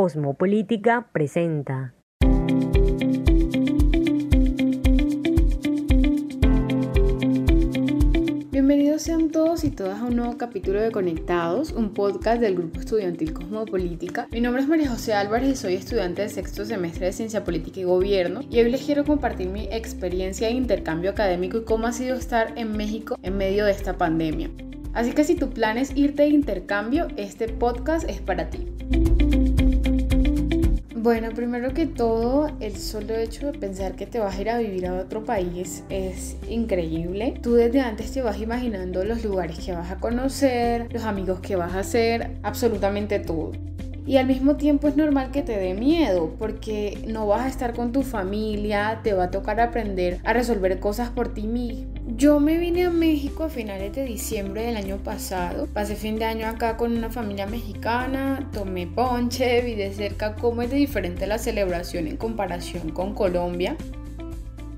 Cosmopolítica presenta. Bienvenidos sean todos y todas a un nuevo capítulo de Conectados, un podcast del Grupo Estudiantil Cosmopolítica. Mi nombre es María José Álvarez y soy estudiante de sexto semestre de Ciencia Política y Gobierno y hoy les quiero compartir mi experiencia de intercambio académico y cómo ha sido estar en México en medio de esta pandemia. Así que si tu plan es irte de intercambio, este podcast es para ti. Bueno, primero que todo, el solo hecho de pensar que te vas a ir a vivir a otro país es increíble. Tú desde antes te vas imaginando los lugares que vas a conocer, los amigos que vas a hacer, absolutamente todo. Y al mismo tiempo es normal que te dé miedo porque no vas a estar con tu familia, te va a tocar aprender a resolver cosas por ti mismo. Yo me vine a México a finales de diciembre del año pasado. Pasé fin de año acá con una familia mexicana, tomé ponche, vi de cerca cómo es de diferente la celebración en comparación con Colombia.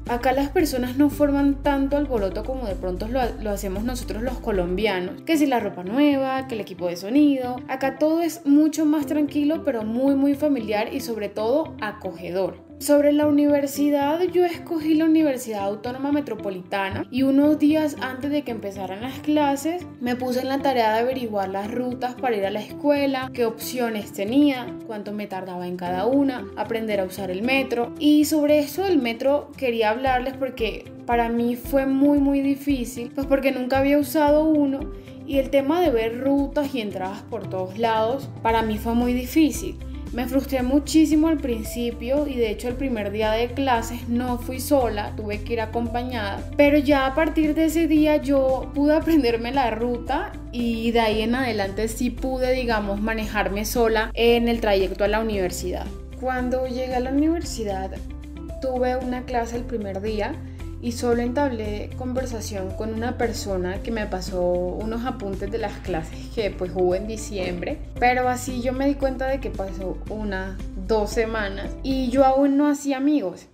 Acá las personas no forman tanto alboroto como de pronto lo, lo, hacemos nosotros los colombianos. Que si la ropa nueva, que el equipo de sonido. Acá todo es mucho más tranquilo, pero muy muy familiar y sobre todo acogedor. Sobre la universidad, yo escogí la Universidad Autónoma Metropolitana y unos días antes de que empezaran las clases me puse en la tarea de averiguar las rutas para ir a la escuela, qué opciones tenía, cuánto me tardaba en cada una, aprender a usar el metro. Y sobre eso del metro quería hablarles porque para mí fue muy muy difícil, pues porque nunca había usado uno y el tema de ver rutas y entradas por todos lados para mí fue muy difícil. Me frustré muchísimo al principio y de hecho el primer día de clases no fui sola, tuve que ir acompañada, pero ya a partir de ese día yo pude aprenderme la ruta y de ahí en adelante sí pude, digamos, manejarme sola en el trayecto a la universidad. Cuando llegué a la universidad tuve una clase el primer día y solo entablé conversación con una persona que me pasó unos apuntes de las clases que pues hubo en diciembre, pero así yo me di cuenta de que pasó una, dos semanas y yo aún no hacía amigos.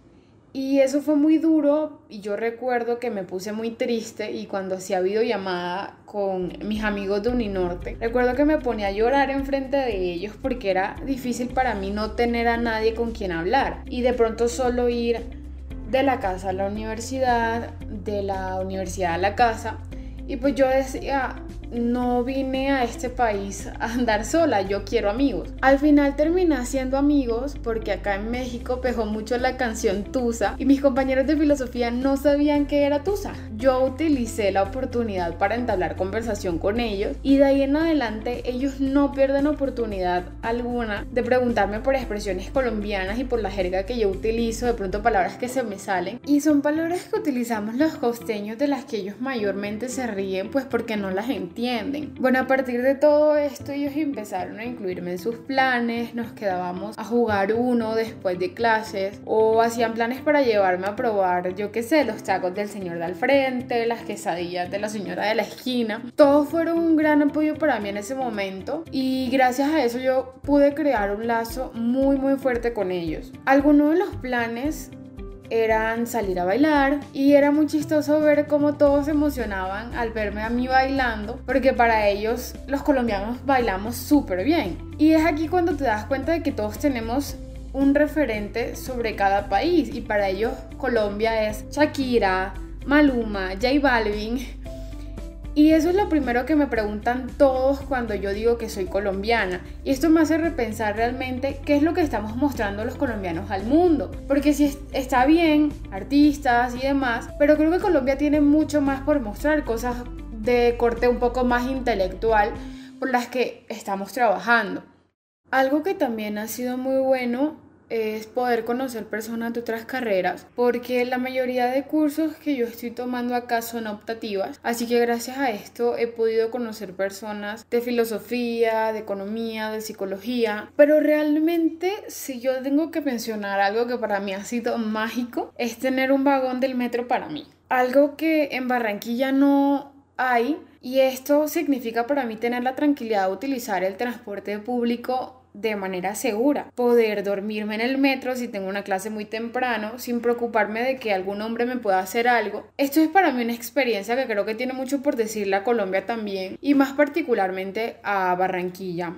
Y eso fue muy duro y yo recuerdo que me puse muy triste y cuando hacía videollamada con mis amigos de Uninorte, recuerdo que me ponía a llorar enfrente de ellos porque era difícil para mí no tener a nadie con quien hablar y de pronto solo ir de la casa a la universidad, de la universidad a la casa. Y pues yo decía, no vine a este país a andar sola, yo quiero amigos. Al final terminé haciendo amigos porque acá en México pegó mucho la canción Tusa y mis compañeros de filosofía no sabían qué era Tusa. Yo utilicé la oportunidad para entablar conversación con ellos y de ahí en adelante ellos no pierden oportunidad alguna de preguntarme por expresiones colombianas y por la jerga que yo utilizo, de pronto palabras que se me salen. Y son palabras que utilizamos los costeños de las que ellos mayormente se ríen pues porque no las entienden bueno, a partir de todo esto ellos empezaron a incluirme en sus planes, nos quedábamos a jugar uno después de clases o hacían planes para llevarme a probar, yo qué sé, los tacos del señor de al frente, las quesadillas de la señora de la esquina. Todos fueron un gran apoyo para mí en ese momento y gracias a eso yo pude crear un lazo muy muy fuerte con ellos. Algunos de los planes eran salir a bailar y era muy chistoso ver cómo todos se emocionaban al verme a mí bailando porque para ellos los colombianos bailamos súper bien. Y es aquí cuando te das cuenta de que todos tenemos un referente sobre cada país y para ellos Colombia es Shakira, Maluma, J Balvin y eso es lo primero que me preguntan todos cuando yo digo que soy colombiana. Y esto me hace repensar realmente qué es lo que estamos mostrando los colombianos al mundo. Porque si está bien, artistas y demás, pero creo que Colombia tiene mucho más por mostrar, cosas de corte un poco más intelectual por las que estamos trabajando. Algo que también ha sido muy bueno es poder conocer personas de otras carreras, porque la mayoría de cursos que yo estoy tomando acá son optativas, así que gracias a esto he podido conocer personas de filosofía, de economía, de psicología, pero realmente si yo tengo que mencionar algo que para mí ha sido mágico, es tener un vagón del metro para mí. Algo que en Barranquilla no hay y esto significa para mí tener la tranquilidad de utilizar el transporte público de manera segura, poder dormirme en el metro si tengo una clase muy temprano sin preocuparme de que algún hombre me pueda hacer algo. Esto es para mí una experiencia que creo que tiene mucho por decirle a Colombia también y más particularmente a Barranquilla.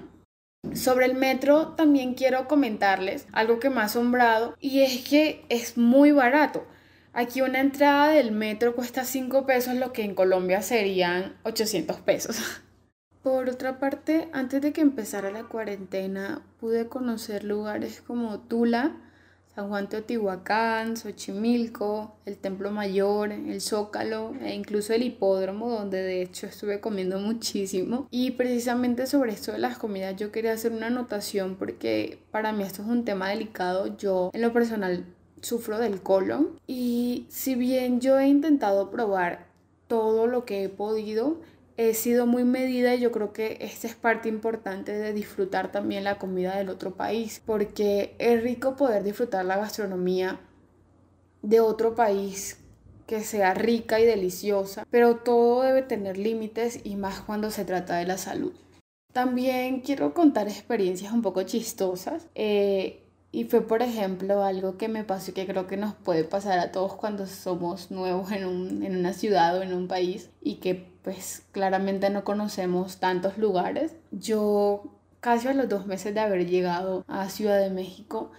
Sobre el metro también quiero comentarles algo que me ha asombrado y es que es muy barato. Aquí una entrada del metro cuesta 5 pesos, lo que en Colombia serían 800 pesos. Por otra parte, antes de que empezara la cuarentena, pude conocer lugares como Tula, San Juan Teotihuacán, Xochimilco, el Templo Mayor, el Zócalo e incluso el hipódromo donde de hecho estuve comiendo muchísimo. Y precisamente sobre esto de las comidas yo quería hacer una anotación porque para mí esto es un tema delicado. Yo en lo personal sufro del colon y si bien yo he intentado probar todo lo que he podido, he sido muy medida y yo creo que esta es parte importante de disfrutar también la comida del otro país, porque es rico poder disfrutar la gastronomía de otro país que sea rica y deliciosa, pero todo debe tener límites y más cuando se trata de la salud. También quiero contar experiencias un poco chistosas. Eh, y fue, por ejemplo, algo que me pasó y que creo que nos puede pasar a todos cuando somos nuevos en, un, en una ciudad o en un país y que pues claramente no conocemos tantos lugares. Yo casi a los dos meses de haber llegado a Ciudad de México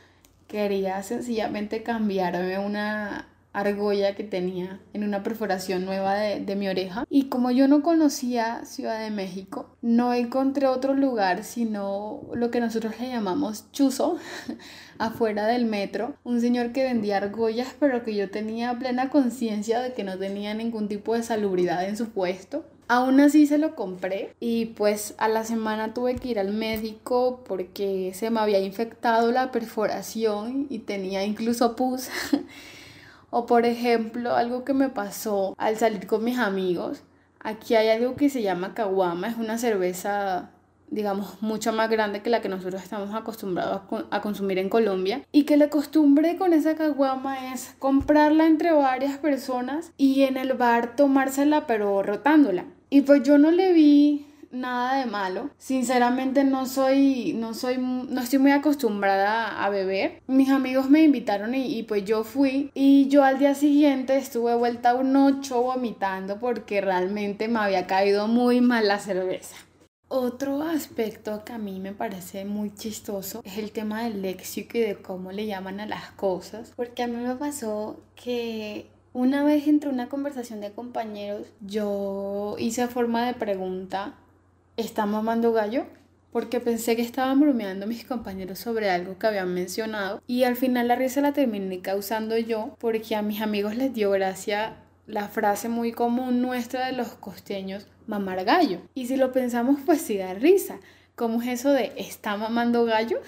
quería sencillamente cambiarme una argolla que tenía en una perforación nueva de, de, mi oreja. Y como yo no conocía Ciudad de México, no encontré otro lugar sino lo que nosotros le llamamos chuzo, afuera del metro. Un señor que vendía argollas, pero que yo tenía plena conciencia de que no tenía ningún tipo de salubridad en su puesto. Aún así se lo compré y pues a la semana tuve que ir al médico porque se me había infectado la perforación y tenía incluso pus. O por ejemplo, algo que me pasó al salir con mis amigos. Aquí hay algo que se llama caguama, es una cerveza digamos, mucho más grande que la que nosotros estamos acostumbrados a, consumir en Colombia. Y que la costumbre con esa caguama es comprarla entre varias personas y en el bar tomársela pero rotándola. Y pues yo no le vi nada de malo. Sinceramente no soy, no soy, no estoy muy acostumbrada a beber. Mis amigos me invitaron y, pues yo fui y yo al día siguiente estuve vuelta un ocho vomitando porque realmente me había caído muy mal la cerveza. Otro aspecto que a mí me parece muy chistoso es el tema del léxico y de cómo le llaman a las cosas. Porque a mí me pasó que una vez entre una conversación de compañeros yo hice forma de pregunta ¿está mamando gallo? Porque pensé que estaban bromeando mis compañeros sobre algo que habían mencionado y al final la risa la terminé causando yo porque a mis amigos les dio gracia la frase muy común nuestra de los costeños, mamar gallo. Y si lo pensamos, pues sí da risa. ¿Cómo es eso de está mamando gallo?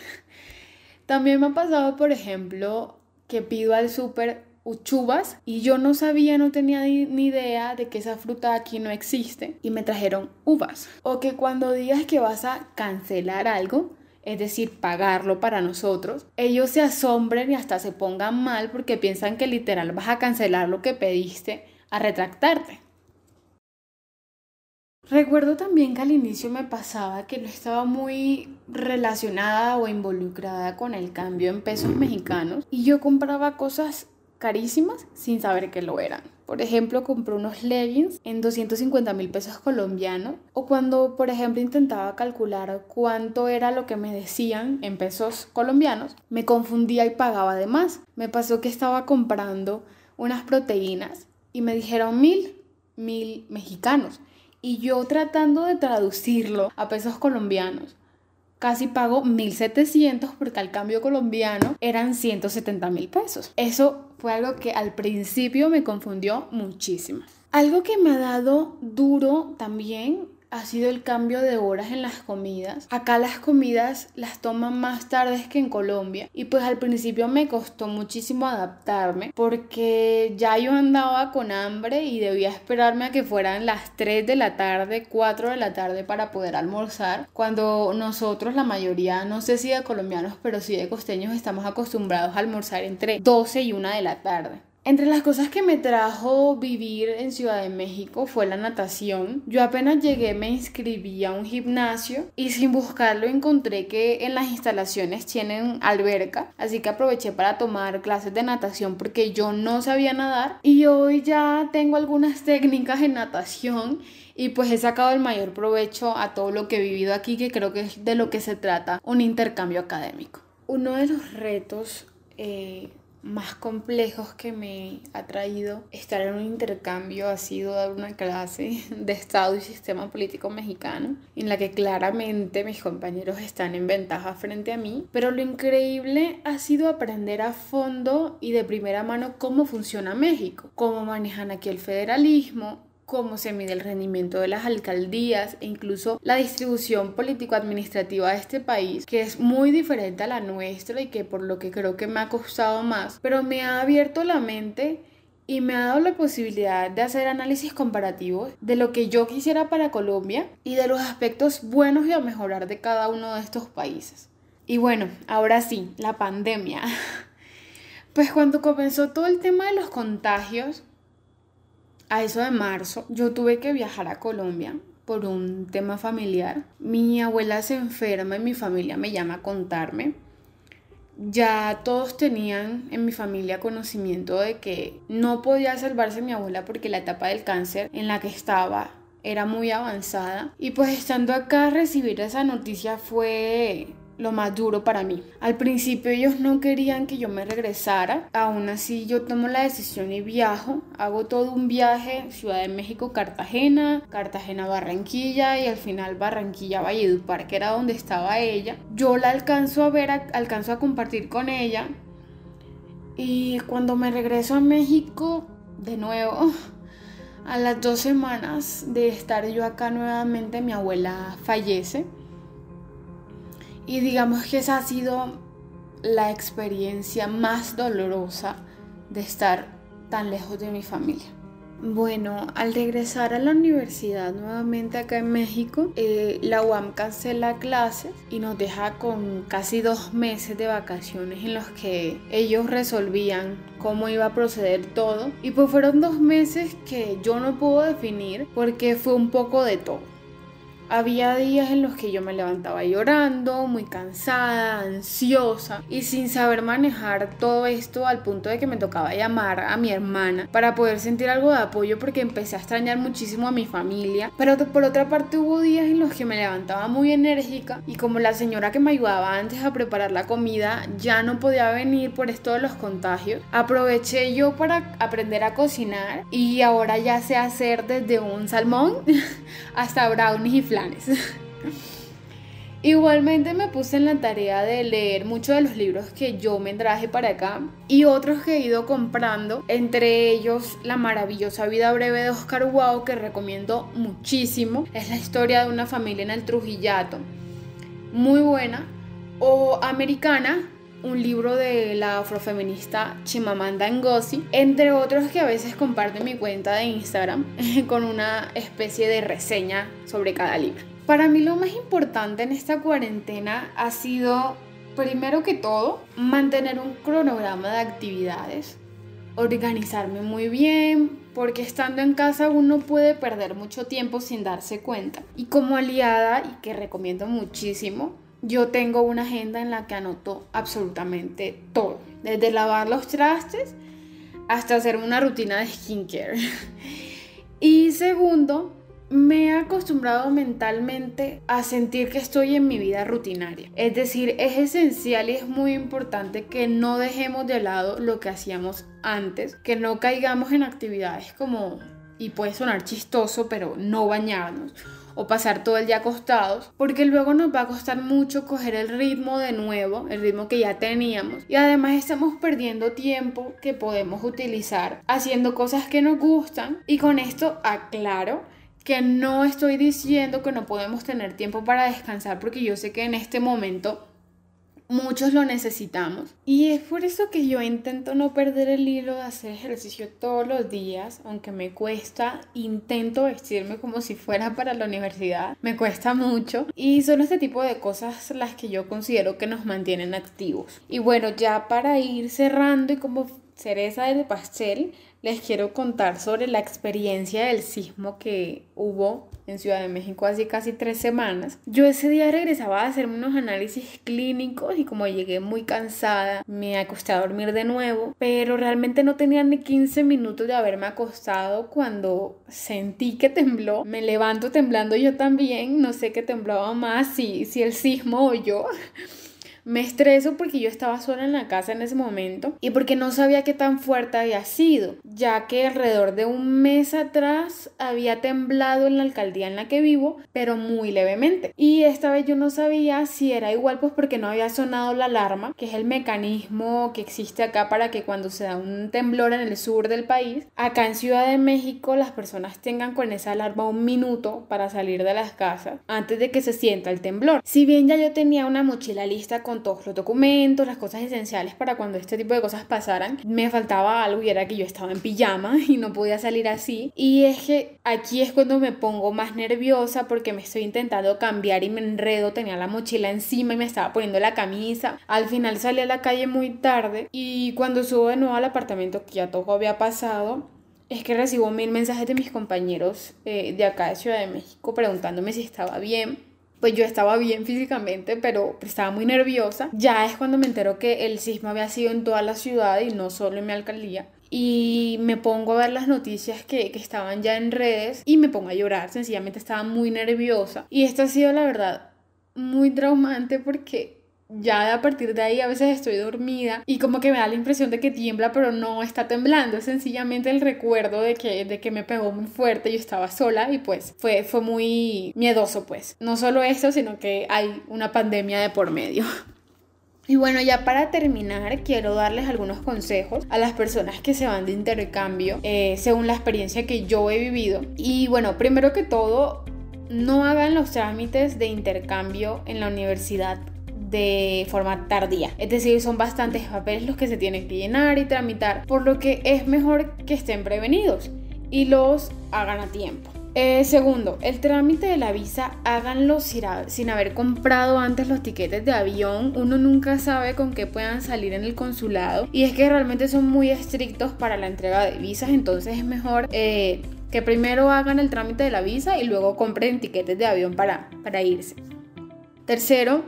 También me ha pasado, por ejemplo, que pido al súper uchubas y yo no sabía, no tenía ni idea de que esa fruta aquí no existe y me trajeron uvas. O que cuando digas que vas a cancelar algo, es decir, pagarlo para nosotros, ellos se asombren y hasta se pongan mal porque piensan que literal vas a cancelar lo que pediste a retractarte. Recuerdo también que al inicio me pasaba que no estaba muy relacionada o involucrada con el cambio en pesos mexicanos y yo compraba cosas carísimas sin saber que lo eran. Por ejemplo, compré unos leggings en 250 mil pesos colombianos. O cuando, por ejemplo, intentaba calcular cuánto era lo que me decían en pesos colombianos, me confundía y pagaba de más. Me pasó que estaba comprando unas proteínas y me dijeron mil, mil mexicanos. Y yo tratando de traducirlo a pesos colombianos casi pago 1.700 porque al cambio colombiano eran 170 mil pesos. Eso fue algo que al principio me confundió muchísimo. Algo que me ha dado duro también ha sido el cambio de horas en las comidas. Acá las comidas las toman más tarde que en Colombia y pues al principio me costó muchísimo adaptarme porque ya yo andaba con hambre y debía esperarme a que fueran las 3 de la tarde, 4 de la tarde para poder almorzar cuando nosotros la mayoría, no sé si de colombianos pero sí de costeños estamos acostumbrados a almorzar entre 12 y 1 de la tarde. Entre las cosas que me trajo vivir en Ciudad de México fue la natación. Yo apenas llegué me inscribí a un gimnasio y sin buscarlo encontré que en las instalaciones tienen alberca, así que aproveché para tomar clases de natación porque yo no sabía nadar y hoy ya tengo algunas técnicas en natación y pues he sacado el mayor provecho a todo lo que he vivido aquí que creo que es de lo que se trata un intercambio académico. Uno de los retos eh, más complejos que me ha traído estar en un intercambio ha sido dar una clase de Estado y sistema político mexicano, en la que claramente mis compañeros están en ventaja frente a mí, pero lo increíble ha sido aprender a fondo y de primera mano cómo funciona México, cómo manejan aquí el federalismo, cómo se mide el rendimiento de las alcaldías e incluso la distribución político-administrativa de este país, que es muy diferente a la nuestra y que por lo que creo que me ha costado más, pero me ha abierto la mente y me ha dado la posibilidad de hacer análisis comparativos de lo que yo quisiera para Colombia y de los aspectos buenos y a mejorar de cada uno de estos países. Y bueno, ahora sí, la pandemia. Pues cuando comenzó todo el tema de los contagios, a eso de marzo, yo tuve que viajar a Colombia por un tema familiar. Mi abuela se enferma y mi familia me llama a contarme. Ya todos tenían en mi familia conocimiento de que no podía salvarse mi abuela porque la etapa del cáncer en la que estaba era muy avanzada. Y pues estando acá recibir esa noticia fue lo más duro para mí. Al principio ellos no querían que yo me regresara, aún así yo tomo la decisión y viajo, hago todo un viaje, Ciudad de México, Cartagena, Cartagena, Barranquilla y al final Barranquilla, Valledupar, que era donde estaba ella. Yo la alcanzo a ver, alcanzo a compartir con ella y cuando me regreso a México, de nuevo, a las dos semanas de estar yo acá nuevamente, mi abuela fallece. Y digamos que esa ha sido la experiencia más dolorosa de estar tan lejos de mi familia. Bueno, al regresar a la universidad nuevamente acá en México, eh, la UAM cancela clases y nos deja con casi dos meses de vacaciones en los que ellos resolvían cómo iba a proceder todo. Y pues fueron dos meses que yo no puedo definir porque fue un poco de todo. Había días en los que yo me levantaba llorando, muy cansada, ansiosa y sin saber manejar todo esto al punto de que me tocaba llamar a mi hermana para poder sentir algo de apoyo porque empecé a extrañar muchísimo a mi familia. Pero por otra parte hubo días en los que me levantaba muy enérgica y como la señora que me ayudaba antes a preparar la comida ya no podía venir por esto de los contagios, aproveché yo para aprender a cocinar y ahora ya sé hacer desde un salmón hasta brownies y flan Igualmente me puse en la tarea de leer muchos de los libros que yo me traje para acá y otros que he ido comprando, entre ellos La maravillosa vida breve de Oscar Wilde que recomiendo muchísimo, es la historia de una familia en el Trujillato, muy buena, o Americana, un libro de la afrofeminista Chimamanda Ngozi, entre otros que a veces comparto mi cuenta de Instagram con una especie de reseña sobre cada libro. Para mí lo más importante en esta cuarentena ha sido, primero que todo, mantener un cronograma de actividades, organizarme muy bien, porque estando en casa uno puede perder mucho tiempo sin darse cuenta. Y como aliada, y que recomiendo muchísimo, yo tengo una agenda en la que anoto absolutamente todo, desde lavar los trastes hasta hacer una rutina de skincare. y segundo, me he acostumbrado mentalmente a sentir que estoy en mi vida rutinaria. Es decir, es esencial y es muy importante que no dejemos de lado lo que hacíamos antes, que no caigamos en actividades como, y puede sonar chistoso, pero no bañarnos o pasar todo el día acostados, porque luego nos va a costar mucho coger el ritmo de nuevo, el ritmo que ya teníamos, y además estamos perdiendo tiempo que podemos utilizar haciendo cosas que nos gustan, y con esto aclaro que no estoy diciendo que no podemos tener tiempo para descansar, porque yo sé que en este momento muchos lo necesitamos. Y es por eso que yo intento no perder el hilo de hacer ejercicio todos los días, aunque me cuesta, intento vestirme como si fuera para la universidad, me cuesta mucho. Y son este tipo de cosas las que yo considero que nos mantienen activos. Y bueno, ya para ir cerrando y como cereza del pastel, les quiero contar sobre la experiencia del sismo que hubo en Ciudad de México hace casi tres semanas. Yo ese día regresaba a hacerme unos análisis clínicos y como llegué muy cansada, me acosté a dormir de nuevo, pero realmente no tenía ni 15 minutos de haberme acostado cuando sentí que tembló. Me levanto temblando yo también, no sé qué temblaba más, si, si el sismo o yo. Me estreso porque yo estaba sola en la casa en ese momento y porque no sabía qué tan fuerte había sido, ya que alrededor de un mes atrás había temblado en la alcaldía en la que vivo, pero muy levemente. Y esta vez yo no sabía si era igual pues porque no había sonado la alarma, que es el mecanismo que existe acá para que cuando se da un temblor en el sur del país, acá en Ciudad de México las personas tengan con esa alarma un minuto para salir de las casas antes de que se sienta el temblor. Si bien ya yo tenía una mochila lista con con todos los documentos, las cosas esenciales para cuando este tipo de cosas pasaran. Me faltaba algo y era que yo estaba en pijama y no podía salir así. Y es que aquí es cuando me pongo más nerviosa porque me estoy intentando cambiar y me enredo. Tenía la mochila encima y me estaba poniendo la camisa. Al final salí a la calle muy tarde y cuando subo de nuevo al apartamento que ya todo había pasado, es que recibo mil mensajes de mis compañeros eh, de acá de Ciudad de México preguntándome si estaba bien pues yo estaba bien físicamente, pero estaba muy nerviosa. Ya es cuando me entero que el sismo había sido en toda la ciudad y no solo en mi alcaldía. Y me pongo a ver las noticias que, que estaban ya en redes y me pongo a llorar. Sencillamente estaba muy nerviosa. Y esto ha sido, la verdad, muy traumante porque ya a partir de ahí a veces estoy dormida y como que me da la impresión de que tiembla, pero no está temblando, es sencillamente el recuerdo de que, de que me pegó muy fuerte, yo estaba sola y pues fue, fue muy miedoso pues. No solo eso, sino que hay una pandemia de por medio. Y bueno, ya para terminar, quiero darles algunos consejos a las personas que se van de intercambio eh, según la experiencia que yo he vivido. Y bueno, primero que todo, no hagan los trámites de intercambio en la universidad de forma tardía. Es decir, son bastantes papeles los que se tienen que llenar y tramitar, por lo que es mejor que estén prevenidos y los hagan a tiempo. Eh, segundo, el trámite de la visa háganlo sin, haber comprado antes los tiquetes de avión. Uno nunca sabe con qué puedan salir en el consulado. Y es que realmente son muy estrictos para la entrega de visas. Entonces es mejor eh, que primero hagan el trámite de la visa y luego compren tiquetes de avión para, para irse. Tercero,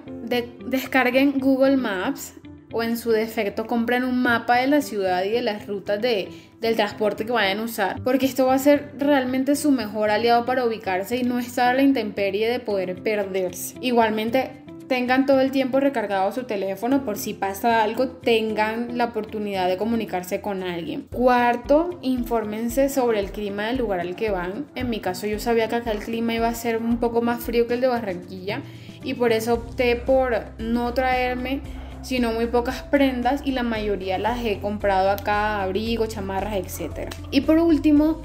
descarguen Google Maps o en su defecto compren un mapa de la ciudad y de las rutas de, del transporte que vayan a usar, porque esto va a ser realmente su mejor aliado para ubicarse y no estar a la intemperie de poder perderse. Igualmente, tengan todo el tiempo recargado su teléfono por si pasa algo, tengan la oportunidad de comunicarse con alguien. Cuarto, infórmense sobre el clima del lugar al que van. En mi caso yo sabía que acá el clima iba a ser un poco más frío que el de Barranquilla y por eso opté por no traerme sino muy pocas prendas y la mayoría las he comprado acá, abrigos, chamarras, etc. Y por último,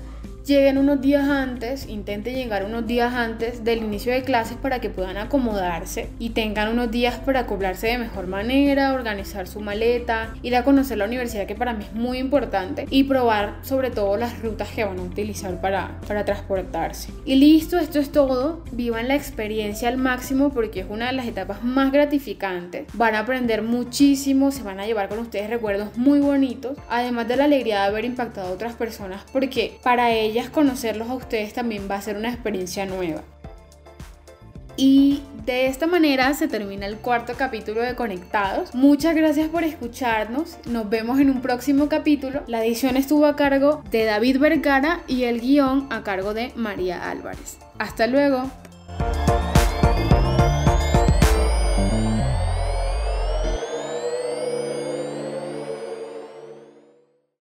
lleguen unos días antes, intenten llegar unos días antes del inicio de clases para que puedan acomodarse y tengan unos días para acoplarse de mejor manera, organizar su maleta, ir a conocer la universidad que para mí es muy importante y probar sobre todo las rutas que van a utilizar para, para transportarse. Y listo, esto es todo. Vivan la experiencia al máximo porque es una de las etapas más gratificantes. Van a aprender muchísimo, se van a llevar con ustedes recuerdos muy bonitos, además de la alegría de haber impactado a otras personas porque para conocerlos a ustedes también va a ser una experiencia nueva. Y de esta manera se termina el cuarto capítulo de Conectados. Muchas gracias por escucharnos. Nos vemos en un próximo capítulo. La edición estuvo a cargo de David Vergara y el guion a cargo de María Álvarez. Hasta luego.